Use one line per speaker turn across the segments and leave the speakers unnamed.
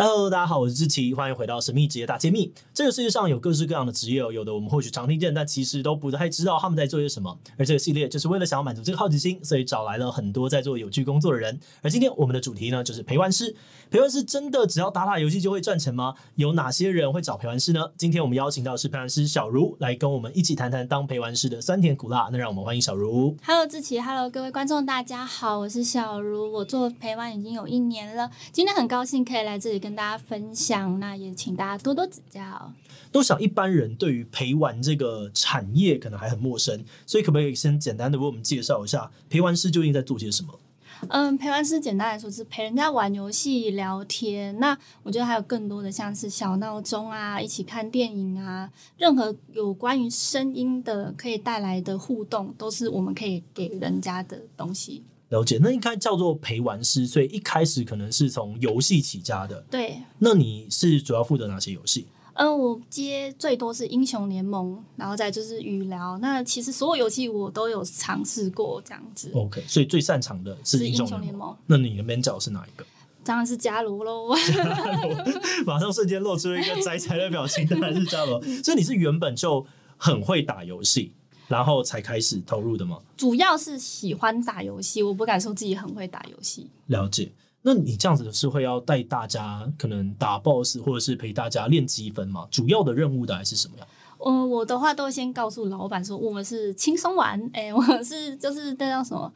Hello，大家好，我是志奇，欢迎回到神秘职业大揭秘。这个世界上有各式各样的职业，有的我们或许常听见，但其实都不太知道他们在做些什么。而这个系列就是为了想要满足这个好奇心，所以找来了很多在做有趣工作的人。而今天我们的主题呢，就是陪玩师。陪玩师真的只要打打游戏就会赚钱吗？有哪些人会找陪玩师呢？今天我们邀请到的是陪玩师小茹来跟我们一起谈谈当陪玩师的酸甜苦辣。那让我们欢迎小茹。
Hello，志奇，Hello，各位观众，大家好，我是小茹，我做陪玩已经有一年了，今天很高兴可以来这里跟大家分享。那也请大家多多指教。
都想一般人对于陪玩这个产业可能还很陌生，所以可不可以先简单的为我们介绍一下陪玩师究竟在做些什么？
嗯，陪玩师简单来说是陪人家玩游戏、聊天。那我觉得还有更多的，像是小闹钟啊，一起看电影啊，任何有关于声音的可以带来的互动，都是我们可以给人家的东西。
了解，那应该叫做陪玩师，所以一开始可能是从游戏起家的。
对，
那你是主要负责哪些游戏？
嗯，我接最多是英雄联盟，然后再就是语聊。那其实所有游戏我都有尝试过，这样子。
OK，所以最擅长的是英雄联盟。联盟，那你的 main 角是哪一个？
当然是伽罗喽。
马上瞬间露出一个宅宅的表情，当然是伽罗。所以你是原本就很会打游戏。然后才开始投入的吗？
主要是喜欢打游戏，我不敢说自己很会打游戏。
了解，那你这样子是会要带大家可能打 BOSS，或者是陪大家练积分吗？主要的任务大概是什么呀？
我我的话都会先告诉老板说，我们是轻松玩，哎，我是就是那叫什么，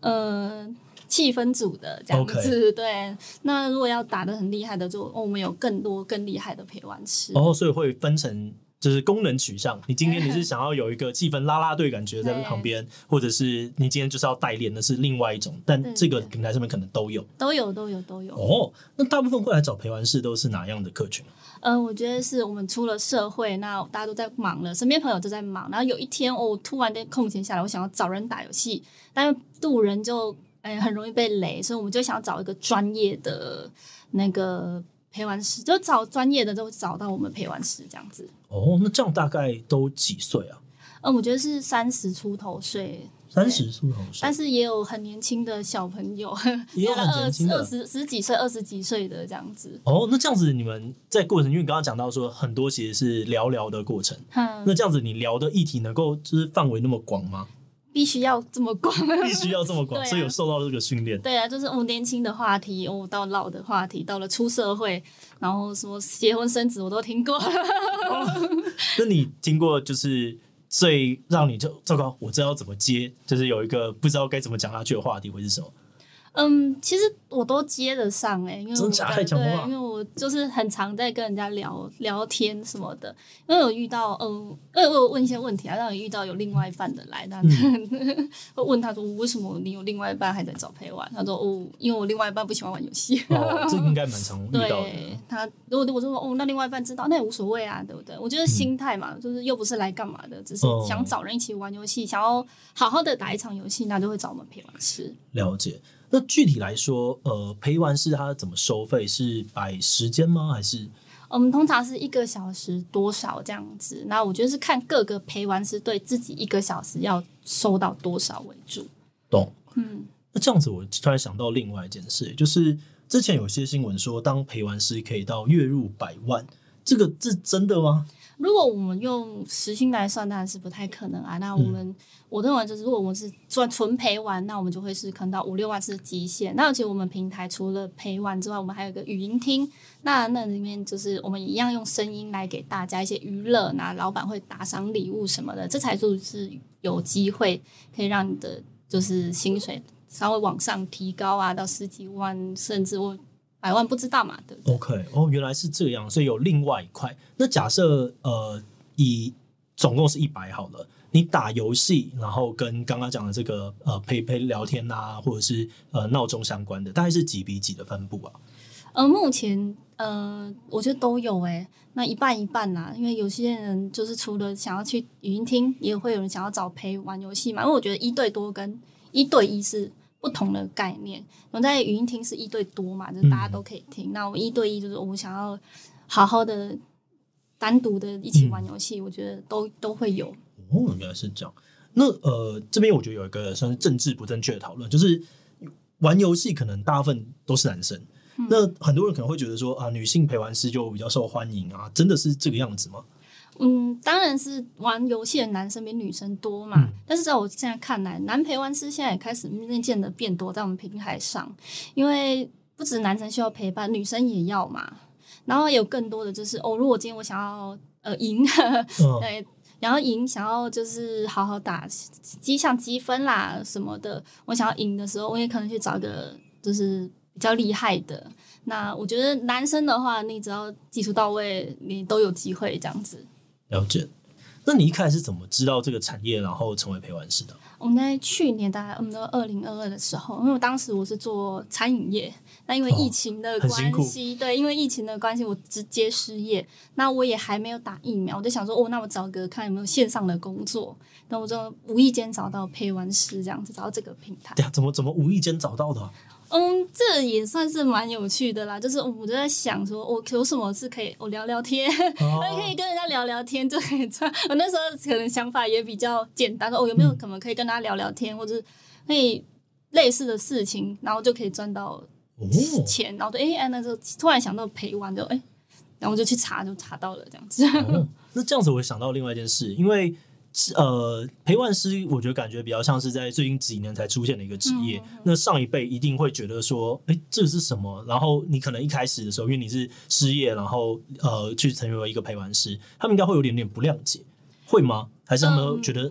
呃，气氛组的这样子。对，那如果要打的很厉害的，就我们有更多更厉害的陪玩师。
哦，所以会分成。就是功能取向，你今天你是想要有一个气氛拉拉队感觉在旁边，或者是你今天就是要代练的是另外一种，但这个平台上面可能都有，
都有都有都有。
哦，那大部分会来找陪玩室都是哪样的客群？
嗯、呃，我觉得是我们出了社会，那大家都在忙了，身边朋友都在忙，然后有一天我突然间空闲下来，我想要找人打游戏，但是路人就哎很容易被雷，所以我们就想要找一个专业的那个。陪玩师就找专业的，都找到我们陪玩师这样子。
哦，那这样大概都几岁啊？
嗯，我觉得是三十出头岁，
三十出头岁，
但是也有很年轻的小朋友，
也有很 年轻的，
二十十几岁、二十几岁的这样子。
哦，那这样子你们在过程，因为你刚刚讲到说很多其实是聊聊的过程，嗯，那这样子你聊的议题能够就是范围那么广吗？
必须要这么广，
必须要这么广，啊，所以有受到这个训练。
对啊，就是我年轻的话题，哦，到老的话题，到了出社会，然后什么结婚生子，我都听过。
哦，那你听过就是最让你就糟糕，我知道怎么接，就是有一个不知道该怎么讲下去的话题会是什么？
嗯，其实我都接得上哎、欸，因为我
太对，
因为我就是很常在跟人家聊聊天什么的。因为有遇到，嗯，因为我有问一些问题啊，让你遇到有另外一半的来，那、嗯、会问他说，为什么你有另外一半还在找陪玩？他说，哦，因为我另外一半不喜欢玩游戏。
哦，这应该蛮常遇到的。
对，他如果我说哦，那另外一半知道，那也无所谓啊，对不对？我觉得心态嘛，就是又不是来干嘛的，只是想找人一起玩游戏，想要好好的打一场游戏，那就会找我们陪玩师。
了解。那具体来说，呃，陪玩师他怎么收费？是摆时间吗？还是
我们通常是一个小时多少这样子？那我觉得是看各个陪玩师对自己一个小时要收到多少为主。
懂，嗯。那这样子，我突然想到另外一件事，就是之前有些新闻说，当陪玩师可以到月入百万，这个是真的吗？
如果我们用时薪来算，当然是不太可能啊。那我们、嗯、我认为就是，如果我们是赚纯陪玩，那我们就会是可能到五六万是极限。那而且我们平台除了陪玩之外，我们还有一个语音厅，那那里面就是我们一样用声音来给大家一些娱乐，那老板会打赏礼物什么的，这才就是有机会可以让你的就是薪水稍微往上提高啊，到十几万甚至我。百万不知道嘛？对，对
，OK，哦，原来是这样，所以有另外一块。那假设呃，以总共是一百好了，你打游戏，然后跟刚刚讲的这个呃陪陪聊天啊，或者是呃闹钟相关的，大概是几比几的分布啊？
呃，目前呃，我觉得都有诶、欸，那一半一半啦，因为有些人就是除了想要去语音听，也会有人想要找陪玩游戏嘛。因为我觉得一对多跟一对一是。不同的概念，我在语音听是一对多嘛，就是大家都可以听。嗯、那我一对一就是我想要好好的单独的一起玩游戏，嗯、我觉得都都会有。
哦，原来是这样。那呃，这边我觉得有一个算是政治不正确的讨论，就是玩游戏可能大部分都是男生，
嗯、
那很多人可能会觉得说啊，女性陪玩师就比较受欢迎啊，真的是这个样子吗？
嗯，当然是玩游戏的男生比女生多嘛。嗯、但是在我现在看来，男陪玩师现在也开始渐渐的变多在我们平台上，因为不止男生需要陪伴，女生也要嘛。然后有更多的就是哦，如果今天我想要呃赢，哦、对，然后赢想要就是好好打积像积分啦什么的，我想要赢的时候，我也可能去找一个就是比较厉害的。那我觉得男生的话，你只要技术到位，你都有机会这样子。
了解。那你一开始是怎么知道这个产业，然后成为陪玩师的？
我们在去年大概我们的二零二二的时候，因为我当时我是做餐饮业，那因为疫情的关系，哦、对，因为疫情的关系，我直接失业。那我也还没有打疫苗，我就想说，哦，那我找个看有没有线上的工作。那我就无意间找到陪玩师这样子，找到这个平台。
对啊，怎么怎么无意间找到的、啊？
嗯，这也算是蛮有趣的啦。就是我就在想说，我有什么是可以我聊聊天，可以跟人家聊聊天就可以赚。我那时候可能想法也比较简单，说哦，有没有可能可以跟他聊聊天，嗯、或者可以类似的事情，然后就可以赚到钱。哦、然后就哎哎，那时候突然想到陪玩，就哎，然后我就去查，就查到了这样子。
哦、那这样子，我想到另外一件事，因为。呃，陪玩师，我觉得感觉比较像是在最近几年才出现的一个职业。嗯、那上一辈一定会觉得说，哎、欸，这是什么？然后你可能一开始的时候，因为你是失业，然后呃，去成为一个陪玩师，他们应该会有点点不谅解，会吗？还是他们觉得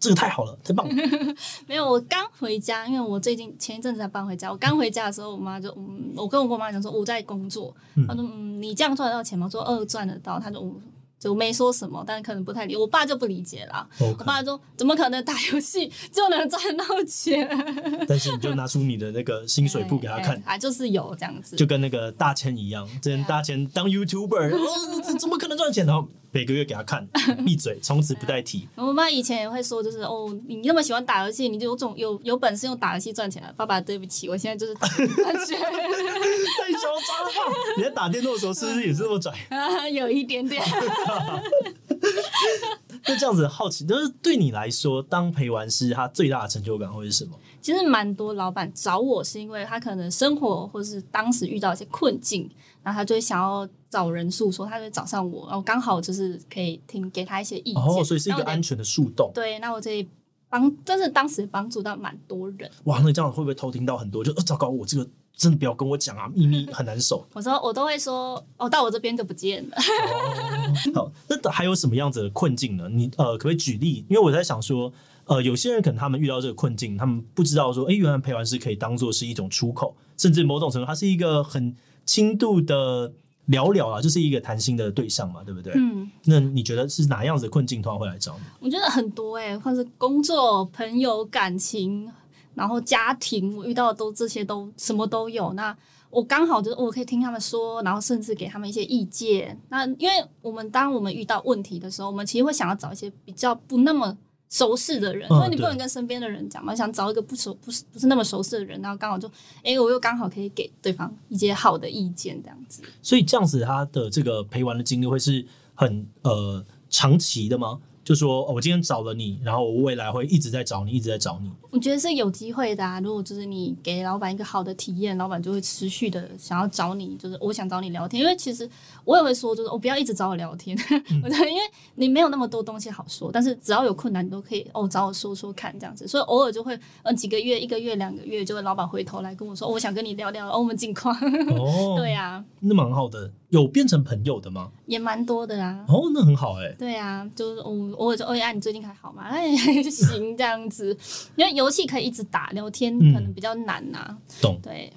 这个太好了，嗯、太棒了？
没有，我刚回家，因为我最近前一阵子才搬回家。我刚回家的时候，我妈就，嗯，我跟我妈讲说我在工作，她说，嗯，你这样赚得到钱吗？我说，二，赚得到。她说，嗯。就没说什么，但可能不太理我爸就不理解了。Okay. 我爸说：“怎么可能打游戏就能赚到钱？”
但是你就拿出你的那个薪水簿给他看，
啊，就是有这样子，
就跟那个大千一样，之前大千当 YouTuber，哦，怎么可能赚钱呢？每个月给他看，闭嘴，从此不带提。
我妈以前也会说，就是哦，你那么喜欢打游戏，你就有种有有本事用打游戏赚钱了。爸爸，对不起，我现在就是打游戏赚钱，
太嚣张了。你在打电动的时候是不是也是这么拽？
啊，有一点点。
那这样子好奇，就是对你来说，当陪玩师，他最大的成就感会是什么？
其实蛮多老板找我是因为他可能生活或是当时遇到一些困境，然后他就会想要找人诉说，他就会找上我，然后刚好就是可以听给他一些意见，
哦，所以是一个安全的树洞。
对，那我这里帮，真是当时帮助到蛮多人。
哇，那你这样会不会偷听到很多？就，哦，糟糕，我这个。真的不要跟我讲啊，秘密很难守。
我说我都会说，哦，到我这边就不见了。
哦、好，那还有什么样子的困境呢？你呃，可不可以举例？因为我在想说，呃，有些人可能他们遇到这个困境，他们不知道说，哎，原来陪玩师可以当做是一种出口，甚至某种程度，它是一个很轻度的聊聊啊，就是一个谈心的对象嘛，对不对？嗯。那你觉得是哪样子的困境，突然会来找你？
我觉得很多哎、欸，或是工作、朋友、感情。然后家庭，我遇到的都这些都什么都有。那我刚好就是我可以听他们说，然后甚至给他们一些意见。那因为我们当我们遇到问题的时候，我们其实会想要找一些比较不那么熟识的人，因为你不能跟身边的人讲嘛，想找一个不熟、不是不是那么熟识的人，然后刚好就，哎，我又刚好可以给对方一些好的意见，这样子。
所以这样子，他的这个陪玩的经历会是很呃长期的吗？就说、哦，我今天找了你，然后我未来会一直在找你，一直在找你。
我觉得是有机会的啊。如果就是你给老板一个好的体验，老板就会持续的想要找你。就是我想找你聊天，因为其实我也会说，就是我、哦、不要一直找我聊天。我觉得因为你没有那么多东西好说，但是只要有困难，你都可以哦找我说说看这样子。所以偶尔就会嗯几个月、一个月、两个月，就会老板回头来跟我说，哦、我想跟你聊聊、哦、我们近况。哦，对啊，
那蛮好的。有变成朋友的吗？
也蛮多的啊。
哦，那很好哎、欸。对
啊，就是我偶尔就哎呀，你最近还好吗？哎，行这样子，因为游戏可以一直打，聊天可能比较难呐、啊嗯。
懂。
对。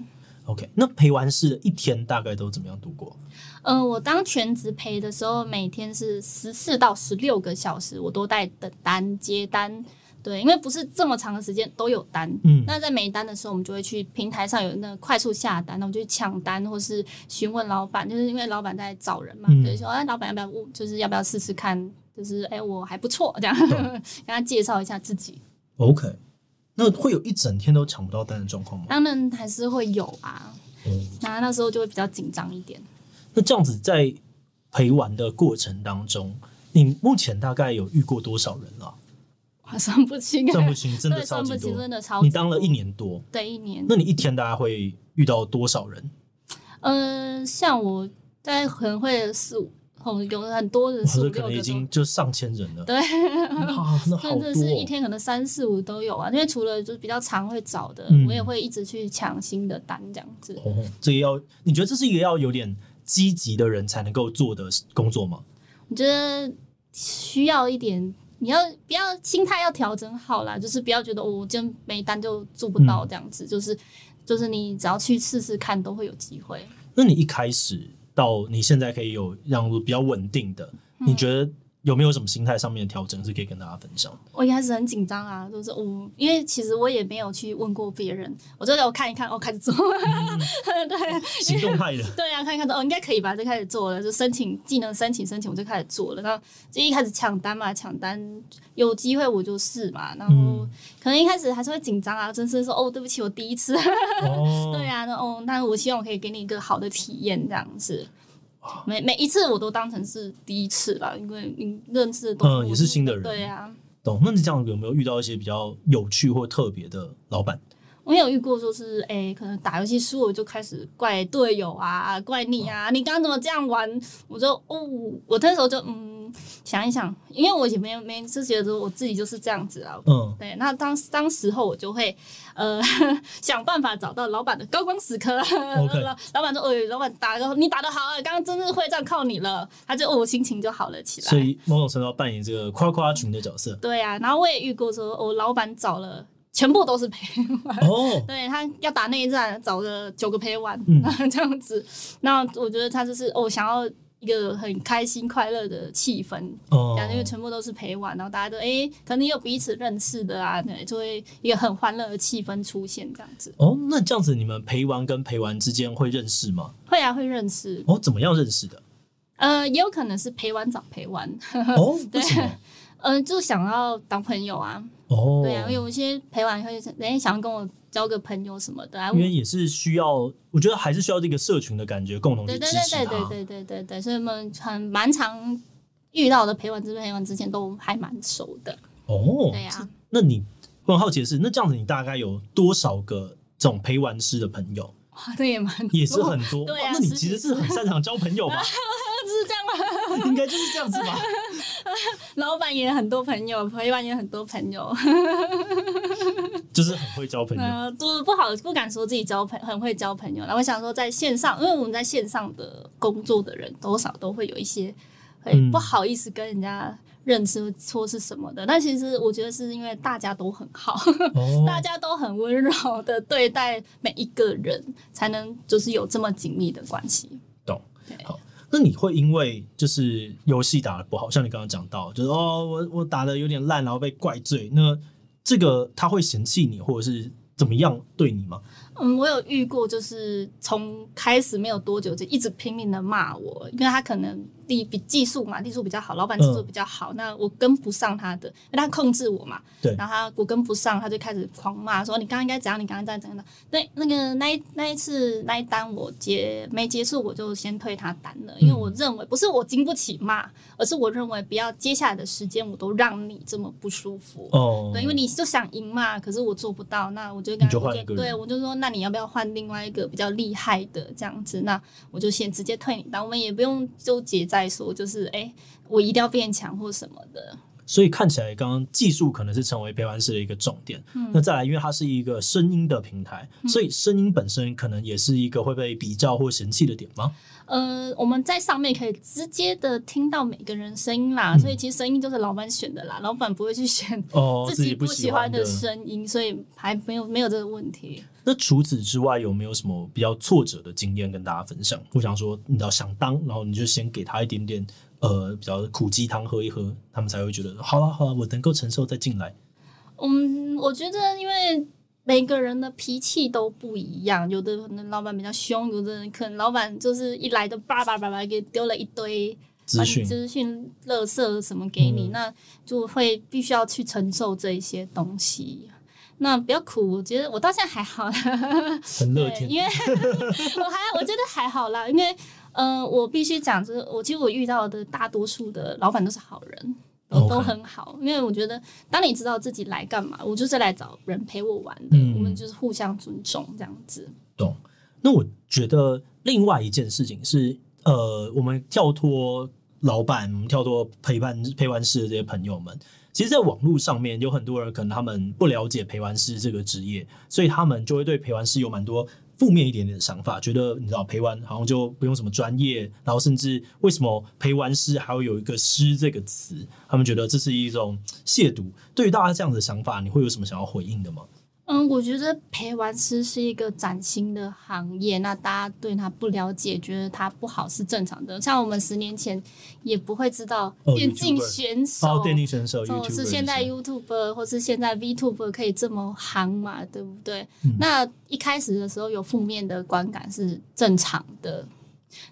OK，那陪玩师一天大概都怎么样度过？
嗯、呃，我当全职陪的时候，每天是十四到十六个小时，我都在等单接单。对，因为不是这么长的时间都有单，嗯，那在没单的时候，我们就会去平台上有那个快速下单，那我们就去抢单，或是询问老板，就是因为老板在找人嘛，所以、嗯、说哎，老板要不要，就是要不要试试看，就是哎，我还不错，这样 跟懂他介绍一下自己。
OK，那会有一整天都抢不到单的状况吗？
当然还是会有啊，嗯，那那时候就会比较紧张一点。
那这样子在陪玩的过程当中，你目前大概有遇过多少人了？
算不清，
算不清，真的超级多。你当了一年多，
对，一年。
那你一天大概会遇到多少人？
呃，像我大概可能会四五，有很多人四五六个，
可能已经就上千人了。对，
真的是一天可能三四五都有啊。因为除了就是比较常会找的，
嗯、
我也会一直去抢新的单这样子。
哦，这个要你觉得这是一个要有点积极的人才能够做的工作吗？
我觉得需要一点。你要不要心态要调整好啦，就是不要觉得我今天没单就做不到这样子，嗯、就是就是你只要去试试看，都会有机会。
那你一开始到你现在可以有让比较稳定的，
嗯、
你觉得？有没有什么心态上面的调整是可以跟大家分享？
我一开始很紧张啊，就是我，因为其实我也没有去问过别人，我就我看一看，我、哦、开始做，嗯、对，
行动派的，
对啊，看一看，哦，应该可以吧，就开始做了，就申请技能申请申请，我就开始做了，然后就一开始抢单嘛，抢单有机会我就试嘛，然后、嗯、可能一开始还是会紧张啊，真是说哦，对不起，我第一次，哦、对啊，那哦，那我希望我可以给你一个好的体验，这样子。每每一次我都当成是第一次吧，因为你认识的都
嗯也是新的人，
对呀、啊，
懂。那你这样有没有遇到一些比较有趣或特别的老板？
我有遇过，说是哎、欸，可能打游戏输了就开始怪队友啊，怪你啊，哦、你刚刚怎么这样玩？我就哦，我那时候就嗯。想一想，因为我也没有没就觉得我自己就是这样子啊。嗯，对。那当当时候我就会呃 想办法找到老板的高光时刻。老 老板说：“哎，老板打个你打的好啊，刚刚真是会战靠你了。”他就哦心情就好了起来。
所以某种程度扮演这个夸夸群的角色。
对啊，然后我也遇过说，我老板找了全部都是陪玩。哦。对，他要打内战，找个九个陪玩，嗯、这样子。那我觉得他就是哦想要。一个很开心快乐的气氛，哦，因为全部都是陪玩，然后大家都哎、欸，可能有彼此认识的啊，对，就会一个很欢乐的气氛出现这样子。
哦，那这样子你们陪玩跟陪玩之间会认识吗？
会啊，会认识。
哦，怎么样认识的？
呃，也有可能是陪玩找陪玩。
哦，
对，嗯、呃，就想要当朋友啊。哦，对啊，因为有一些陪玩会人家想要跟我。交个朋友什么的，啊
因为也是需要，我觉得还是需要这个社群的感觉，共同去支持他。
对对对对对对对对，所以我们很蛮常遇到的陪玩之陪玩之前都还蛮熟的。
哦，
对呀、啊。
那你我很好奇的是，那这样子你大概有多少个这种陪玩师的朋友？
哇，这也蛮
也是很多。
对啊，
那你其实是很擅长交朋友吧？
是这样吗？
应该就是这样子吧。
老板也很多朋友，陪伴也很多朋友，
就是很会交朋友。
呃，不不好，不敢说自己交朋很会交朋友。然后我想说，在线上，因为我们在线上的工作的人，多少都会有一些会不好意思跟人家认识说是什么的。嗯、但其实我觉得是因为大家都很好，哦、大家都很温柔的对待每一个人，才能就是有这么紧密的关系。
懂，好。那你会因为就是游戏打的不好，像你刚刚讲到，就是哦，我我打的有点烂，然后被怪罪，那这个他会嫌弃你，或者是怎么样对你吗？
嗯，我有遇过，就是从开始没有多久就一直拼命的骂我，因为他可能。技比技术嘛，技术比较好，老板技术比较好，嗯、那我跟不上他的，因为他控制我嘛，
对，
然后他我跟不上，他就开始狂骂，说你刚刚应该怎样，你刚刚在怎样的，那那个那一那一次那一单我结没结束，我就先退他单了，因为我认为不是我经不起骂，而是我认为不要接下来的时间我都让你这么不舒服哦，对，因为你就想赢嘛，可是我做不到，那我就跟他就对我就说，那那你要不要换另外一个比较厉害的这样子，那我就先直接退你那，我们也不用纠结。再说就是，哎、我一定要变强或什么的。
所以看起来，刚刚技术可能是成为陪伴式的一个重点。嗯、那再来，因为它是一个声音的平台，嗯、所以声音本身可能也是一个会被比较或嫌弃的点吗？
呃，我们在上面可以直接的听到每个人声音啦，嗯、所以其实声音就是老板选的啦，老板不会去选 自己不喜欢的声音，哦、所以还没有没有这个问题。
那除此之外，有没有什么比较挫折的经验跟大家分享？我想说，你要想当，然后你就先给他一点点呃比较苦鸡汤喝一喝，他们才会觉得好了好了，我能够承受再进来。
嗯，我觉得因为。每个人的脾气都不一样，有的可能老板比较凶，有的人可能老板就是一来就叭叭叭叭给丢了一堆资讯、资讯、垃圾什么给你，嗯、那就会必须要去承受这一些东西。那比较苦，我觉得我到现在还好啦，
很乐天，
因为 我还我觉得还好啦，因为嗯、呃，我必须讲，就是我其实我遇到的大多数的老板都是好人。都都很好.因为我觉得，当你知道自己来干嘛，我就是来找人陪我玩的，嗯、我们就是互相尊重这样子。
懂。那我觉得，另外一件事情是，呃，我们跳脱老板，我们跳脱陪伴陪玩师的这些朋友们，其实，在网络上面有很多人可能他们不了解陪玩师这个职业，所以他们就会对陪玩师有蛮多负面一点点的想法，觉得你知道陪玩好像就不用什么专业，然后甚至为什么陪玩师还要有一个“师”这个词，他们觉得这是一种亵渎。对于大家这样的想法，你会有什么想要回应的吗？
嗯，我觉得陪玩师是一个崭新的行业，那大家对他不了解，觉得他不好是正常的。像我们十年前也不会知道电竞选手，
哦，电竞选手，
哦，是现在 YouTuber 或是现在 VTuber 可以这么行嘛？对不对？嗯。那一开始的时候有负面的观感是正常的。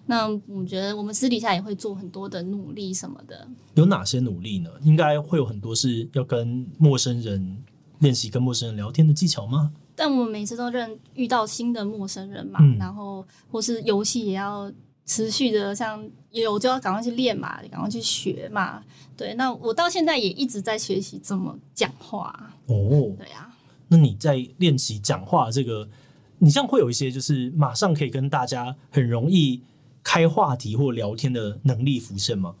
那我觉得我们私底下也会做很多的努力什么的。
有哪些努力呢？应该会有很多是要跟陌生人。练习跟陌生人聊天的技巧吗？
但我们每次都认遇到新的陌生人嘛，嗯、然后或是游戏也要持续的，像有就要赶快去练嘛，赶快去学嘛。对，那我到现在也一直在学习怎么讲话。
哦，
对呀、啊。
那你在练习讲话这个，你这样会有一些就是马上可以跟大家很容易开话题或聊天的能力浮现吗？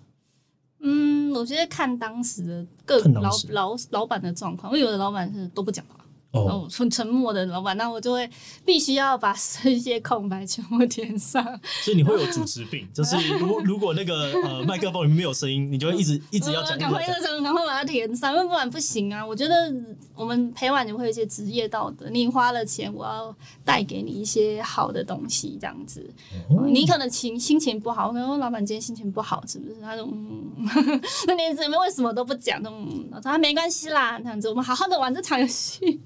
嗯，我觉得看当时的各老老老板的状况，因为有的老板是都不讲话。哦，很沉默的老板，那我就会必须要把这些空白全部填上。
所以你会有主持病，就是如如果那个呃麦克风里面没有声音，你就会一直一直要讲。赶
快热身，赶快把它填上，不然不行啊！我觉得我们陪玩你会有一些职业道德，你花了钱，我要带给你一些好的东西，这样子。哦、你可能情心情不好，可能老板今天心情不好，是不是？他说嗯，那你怎么为什么都不讲？嗯，我说他没关系啦，这样子，我们好好的玩这场游戏。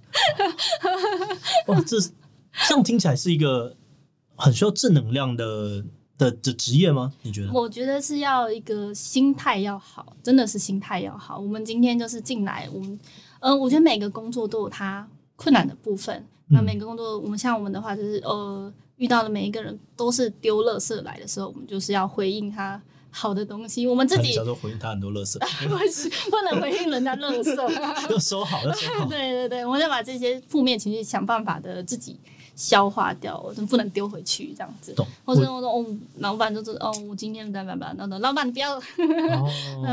哇，这这样听起来是一个很需要正能量的的的职业吗？你觉得？
我觉得是要一个心态要好，真的是心态要好。我们今天就是进来，我们呃，我觉得每个工作都有它困难的部分。嗯、那每个工作，我们像我们的话，就是呃，遇到的每一个人都是丢垃圾来的时候，我们就是要回应他。好的东西，我们自己
叫做回应他很多乐色，
不不能回应人家乐色，
要收好，要收好。
对对对，我们要把这些负面情绪想办法的自己消化掉，我就不能丢回去这样子。懂。或者我说哦，老板就是哦，我今天怎么办？那老板不要，哦、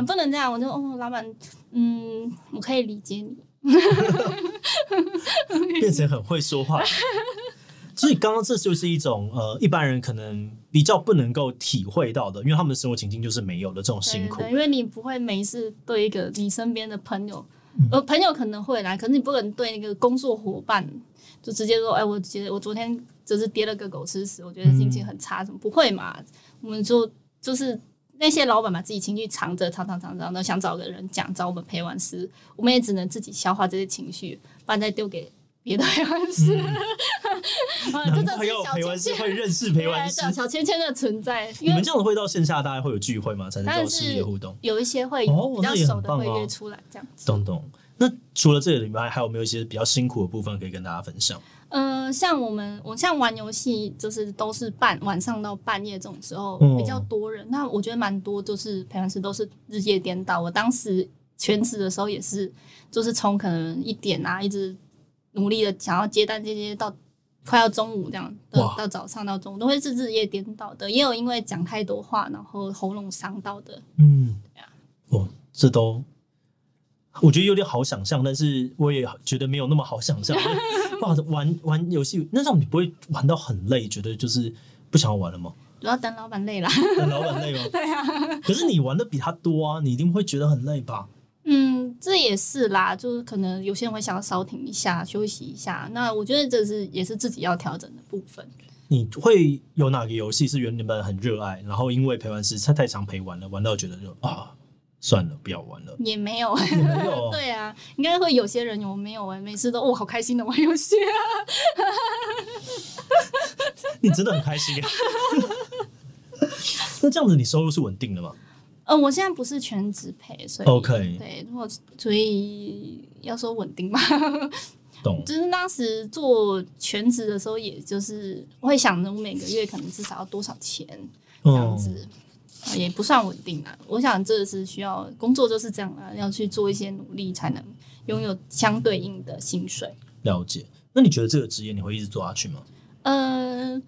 不能这样。我就哦，老板，嗯，我可以理解你，
变成很会说话。所以刚刚这就是一种呃，一般人可能比较不能够体会到的，因为他们的生活情境就是没有的这种辛苦。
对对对，因为你不会每次对一个你身边的朋友，呃，朋友可能会来，可是你不能对那个工作伙伴就直接说，哎，我觉得我昨天就是跌了个狗吃屎，我觉得心情很差，怎么不会嘛？我们就就是那些老板把自己情绪藏着，藏藏藏藏的，想找个人讲，找我们陪玩师，我们也只能自己消化这些情绪，不然再丢给。别的陪玩师，
难怪要陪玩师会认识陪玩师，
小芊芊的存在。
你们这样子会到线下，大家会有聚会吗？才能有实体互动？
有一些会比较熟的会约出来这样子。
懂懂。那除了这个里面，还有没有一些比较辛苦的部分可以跟大家分享？
呃，像我们，我像玩游戏，就是都是半晚上到半夜这种时候比较多人。那我觉得蛮多，就是陪玩师都是日夜颠倒。我当时全职的时候也是，就是从可能一点啊一直。努力的想要接单，接接到快要中午这样，到到早上到中午都会是日夜颠倒的，也有因为讲太多话，然后喉咙伤到的。
嗯，对啊，哦，这都我觉得有点好想象，但是我也觉得没有那么好想象。哇，玩玩游戏那种你不会玩到很累，觉得就是不想要玩了吗？
主要等老板累了，
等老板累吗？
对啊。
可是你玩的比他多啊，你一定会觉得很累吧？
嗯，这也是啦，就是可能有些人会想要稍停一下，休息一下。那我觉得这是也是自己要调整的部分。
你会有哪个游戏是原本很热爱，然后因为陪玩师他太常陪玩了，玩到觉得就啊算了，不要玩了。
也没有，
也没有。
对啊，应该会有些人有没有玩，每次都哦好开心的玩游戏啊。
你真的很开心啊。那这样子你收入是稳定的吗？
嗯、呃，我现在不是全职陪，所以
OK，
对，如果所以要说稳定吧，
懂。
就是当时做全职的时候，也就是会想着我每个月可能至少要多少钱这样子，哦、也不算稳定啊。我想这是需要工作就是这样啊，要去做一些努力才能拥有相对应的薪水。
了解。那你觉得这个职业你会一直做下去吗？
嗯、呃。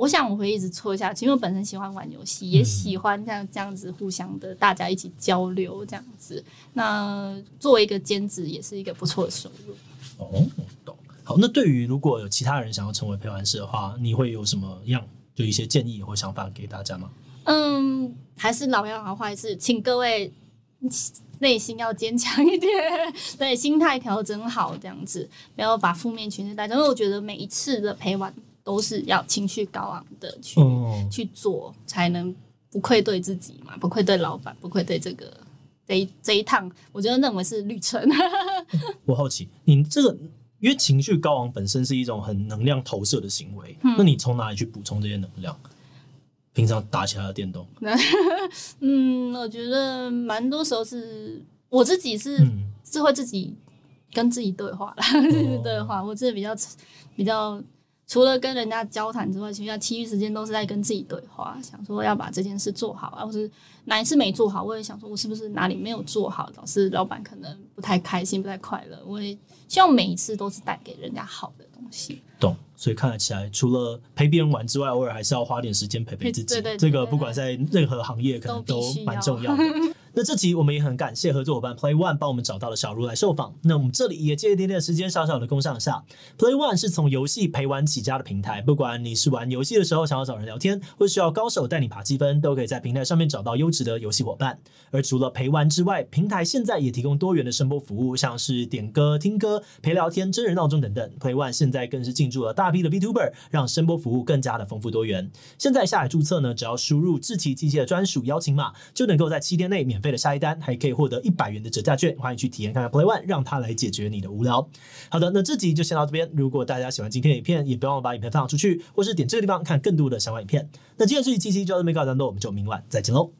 我想我会一直做下去，因为我本身喜欢玩游戏，也喜欢这样这样子互相的大家一起交流这样子。那作为一个兼职，也是一个不错的收入。
哦，懂。好，那对于如果有其他人想要成为陪玩师的话，你会有什么样就一些建议或想法给大家吗？
嗯，还是老样的话是，请各位内心要坚强一点，对，心态调整好，这样子不要把负面情绪带走。因为我觉得每一次的陪玩。都是要情绪高昂的去、哦、去做，才能不愧对自己嘛，不愧对老板，不愧对这个这一这一趟，我觉得认为是旅程。
我好奇，你这个因为情绪高昂本身是一种很能量投射的行为，嗯、那你从哪里去补充这些能量？平常打起来的电动？
嗯，我觉得蛮多时候是我自己是、嗯、是会自己跟自己对话啦，哦、对话，我自己比较比较。除了跟人家交谈之外，其实其余时间都是在跟自己对话，想说要把这件事做好啊，或是哪一次没做好，我也想说我是不是哪里没有做好，导致老板可能不太开心、不太快乐。我也希望每一次都是带给人家好的东西。
懂，所以看得起来，除了陪别人玩之外，偶尔还是要花点时间陪陪自己。对对，对，这个不管在任何行业，可能都蛮重要的。那这集我们也很感谢合作伙伴 Play One 帮我们找到了小儒来受访。那我们这里也借一点点时间，小小的工上一下。Play One 是从游戏陪玩起家的平台，不管你是玩游戏的时候想要找人聊天，或需要高手带你爬积分，都可以在平台上面找到优质的游戏伙伴。而除了陪玩之外，平台现在也提供多元的声波服务，像是点歌、听歌、陪聊天、真人闹钟等等。Play One 现在更是进驻了大批的 VTuber，让声波服务更加的丰富多元。现在下载注册呢，只要输入志奇机械的专属邀请码，就能够在七天内免费的下一单，还可以获得一百元的折价券。欢迎去体验看看 Play One，让它来解决你的无聊。好的，那这集就先到这边。如果大家喜欢今天的影片，也别忘了把影片分享出去，或是点这个地方看更多的相关影片。那今天这期七七就到这边告一段落，我们就明晚再见喽。